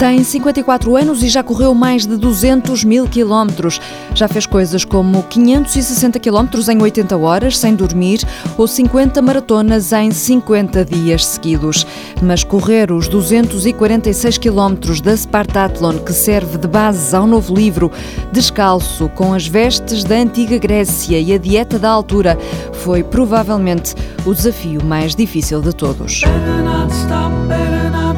Tem 54 anos e já correu mais de 200 mil quilómetros. Já fez coisas como 560 quilómetros em 80 horas, sem dormir, ou 50 maratonas em 50 dias seguidos. Mas correr os 246 quilómetros da Spartathlon, que serve de base ao novo livro, descalço, com as vestes da antiga Grécia e a dieta da altura, foi provavelmente o desafio mais difícil de todos.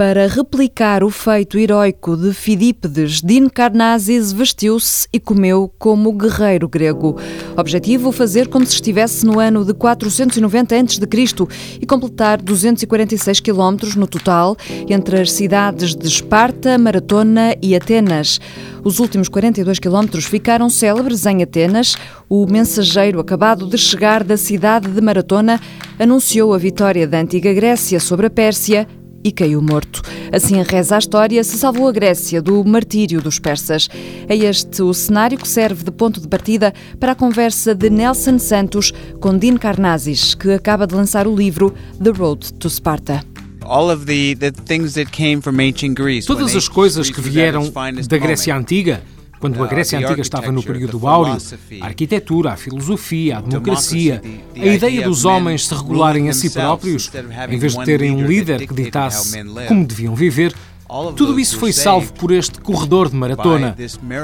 Para replicar o feito heroico de Fidípedes, Dino Carnazes vestiu-se e comeu como guerreiro grego. Objetivo: fazer como se estivesse no ano de 490 a.C. e completar 246 quilómetros no total entre as cidades de Esparta, Maratona e Atenas. Os últimos 42 quilómetros ficaram célebres em Atenas. O mensageiro acabado de chegar da cidade de Maratona anunciou a vitória da antiga Grécia sobre a Pérsia e caiu morto. Assim reza a história, se salvou a Grécia do martírio dos persas. É este o cenário que serve de ponto de partida para a conversa de Nelson Santos com Dean Karnazes, que acaba de lançar o livro The Road to Sparta. Todas as coisas que vieram da Grécia Antiga, quando a Grécia Antiga estava no período áureo, a arquitetura, a filosofia, a democracia, a ideia dos homens se regularem a si próprios, em vez de terem um líder que ditasse como deviam viver, tudo isso foi salvo por este corredor de maratona.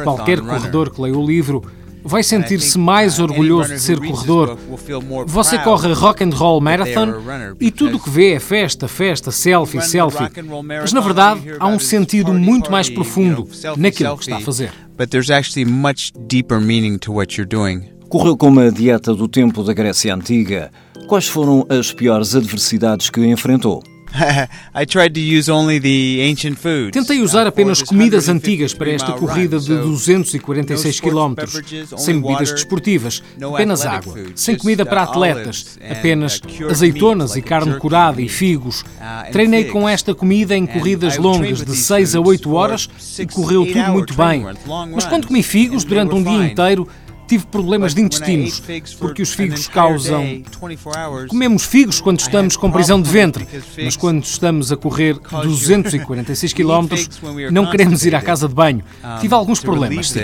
Qualquer corredor que leia o livro vai sentir-se mais orgulhoso de ser corredor. Você corre a Rock and Roll Marathon e tudo o que vê é festa, festa, selfie, selfie. Mas na verdade há um sentido muito mais profundo naquilo que está a fazer. Correu com uma dieta do tempo da Grécia Antiga. Quais foram as piores adversidades que enfrentou? Tentei usar apenas comidas antigas para esta corrida de 246 km, sem bebidas desportivas, apenas água, sem comida para atletas, apenas azeitonas e carne curada e figos. Uh, Treinei com esta comida em uh, corridas longas de 6 a 8 horas e correu tudo muito bem. Mas quando comi figos durante um dia inteiro, Tive problemas de intestinos, porque os figos causam. Comemos figos quando estamos com prisão de ventre, mas quando estamos a correr 246 km, não queremos ir à casa de banho. Tive alguns problemas, sim.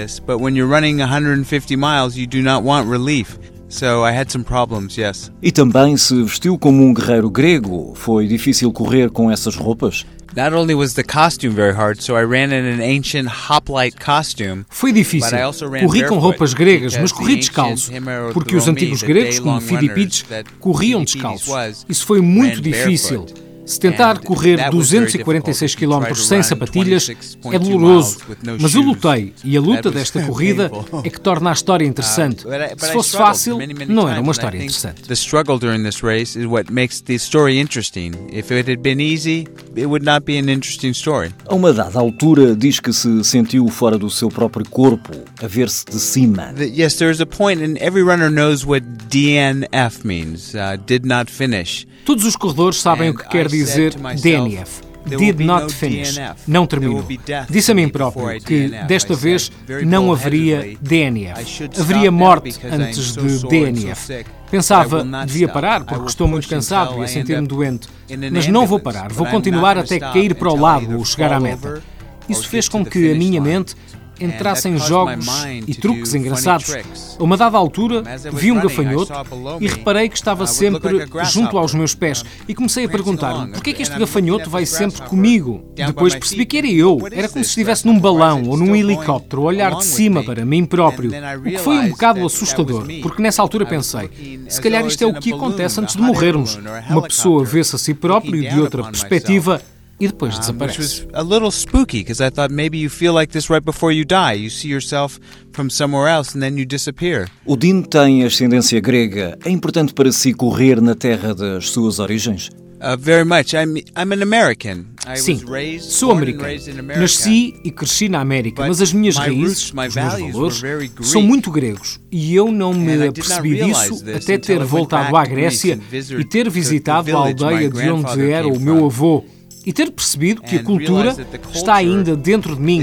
So I had some problems, yes. E também se vestiu como um guerreiro grego. Foi difícil correr com essas roupas? Not only was the costume very hard, so I ran in an ancient hoplite costume. Foi difícil. Corri com roupas gregas, mas corri descalço, porque os antigos gregos, como Fidipides, corriam descalços. Isso foi muito difícil. Se tentar correr 246 km sem sapatilhas é doloroso, mas eu lutei e a luta desta corrida é que torna a história interessante. Se fosse fácil, não era uma história interessante. The struggle during this race is what makes the story interesting. If it had been easy, it would not be an interesting story. A uma dada altura diz que se sentiu fora do seu próprio corpo, a ver-se de cima. Yes, there is a point and every runner knows what DNF means, uh, did not finish. Todos os corredores sabem o que quer dizer DNF. Did not finish. Não terminou. Disse a mim próprio que desta vez não haveria DNF. Haveria morte antes de DNF. Pensava, devia parar porque estou muito cansado e a sentir-me doente. Mas não vou parar, vou continuar até cair para o lado ou chegar à meta. Isso fez com que a minha mente entrassem jogos e truques engraçados. A uma dada altura, vi um gafanhoto e reparei que estava sempre junto aos meus pés e comecei a perguntar por que é que este gafanhoto vai sempre comigo? Depois percebi que era eu. Era como se estivesse num balão ou num helicóptero a olhar de cima para mim próprio. O que foi um bocado assustador, porque nessa altura pensei, se calhar isto é o que acontece antes de morrermos. Uma pessoa vê-se a si próprio de outra perspectiva e depois desaparece. Um, which was a little spooky because I thought maybe you feel like this right before you die. You see yourself from somewhere else and then you disappear. O Dean tem ascendência grega. É importante para si correr na terra das suas origens? Uh, very much. I'm, I'm an American. I Sim, raised, sou americano. Nasci e cresci na América, mas as minhas raízes, os meus valores, são muito gregos. E eu não me apercebi disso até ter voltado à Grécia e ter visitado a aldeia de onde era o meu avô e ter percebido que a cultura está ainda dentro de mim,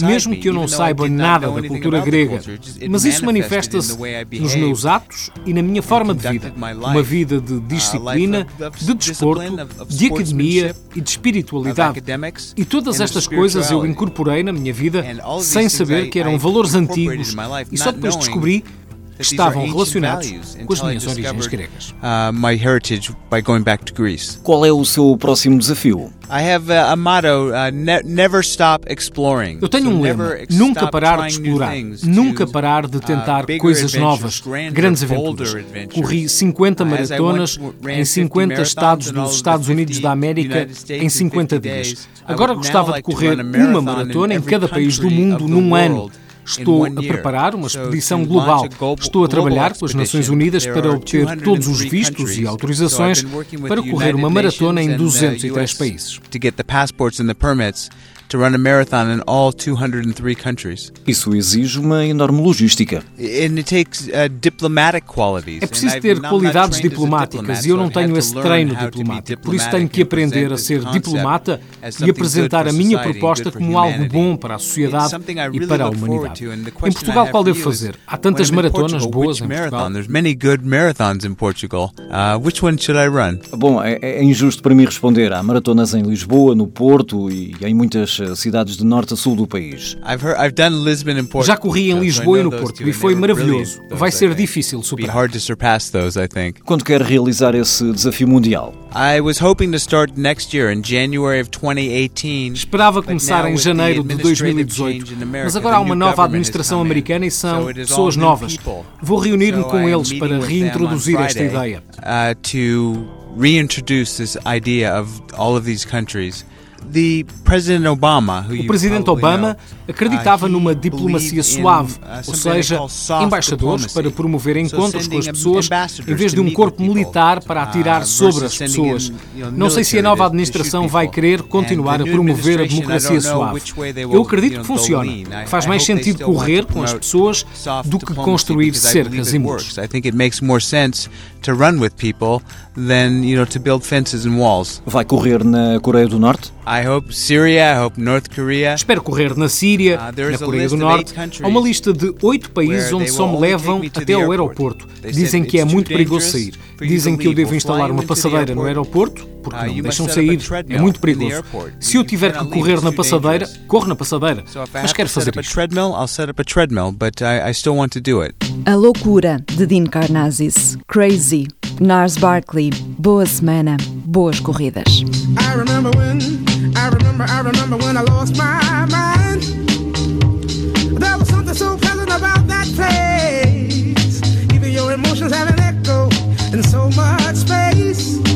mesmo que eu não saiba nada da cultura grega. Mas isso manifesta-se nos meus atos e na minha forma de vida. Uma vida de disciplina, de desporto, de academia e de espiritualidade. E todas estas coisas eu incorporei na minha vida sem saber que eram valores antigos e só depois descobri estavam relacionados com as minhas origens gregas. Uh, my heritage by going back to Greece. Qual é o seu próximo desafio? I have a, a motto: uh, ne never stop exploring. Eu tenho um lema: nunca parar de explorar, nunca parar de uh, tentar coisas novas, grandes aventuras. Corri 50 maratonas em 50 estados dos Estados Unidos da América em 50 dias. Agora gostava de correr uma maratona em cada país do mundo num ano. Estou a preparar uma expedição global. Estou a trabalhar com as Nações Unidas para obter todos os vistos e autorizações para correr uma maratona em 203 países to run a marathon in all 203 countries. Isso exige uma enorme logística. And it takes uh, diplomatic qualities. É preciso ter qualidades diplomáticas e eu não tenho esse treino diplomático. Por isso tenho que aprender a ser diplomata e apresentar a minha proposta como algo bom para a sociedade e para a humanidade. Em Portugal, qual devo fazer? Há tantas maratonas boas em Portugal. There's many good marathons in Portugal. Uh, which one should I run? Bom, é, é injusto para mim responder. Há maratonas em Lisboa, no Porto e em muitas cidades de norte a sul do país. Já corri em Lisboa e no Porto e foi maravilhoso. Vai ser difícil superar. Quando quer realizar esse desafio mundial? Esperava começar em janeiro de 2018, mas agora há uma nova administração americana e são pessoas novas. Vou reunir-me com eles para reintroduzir esta ideia. Uh, to reintroduce this idea of all of these countries. O presidente Obama acreditava uh, numa diplomacia suave, uh, ou seja, embaixadores para promover encontros com as pessoas em vez de um corpo militar para atirar uh, sobre as pessoas. Não sei se a nova administração vai querer continuar a promover a democracia suave. Eu acredito que funciona, que faz mais sentido correr com as pessoas do que construir cercas e muros. To run with people than you know to build fences and walls. Vai correr na Coreia do Norte? I hope Syria, I hope North Korea. Espero correr na Síria, uh, na Coreia do Norte. Há uma lista de oito países onde só me levam até ao aeroporto. Dizem que é muito perigoso sair. Dizem que eu devo instalar uma passadeira no aeroporto, porque uh, não deixam sair. É muito perigoso. Se eu tiver que correr na passadeira, corro na passadeira. Mas quero fazer isso. A loucura de Dean Karnazes. Crazy. Nars Barkley. Boa semana. Boas corridas. I remember when I remember, I remember when I lost my mind. There was something so pleasant about that place. Even your emotions have space.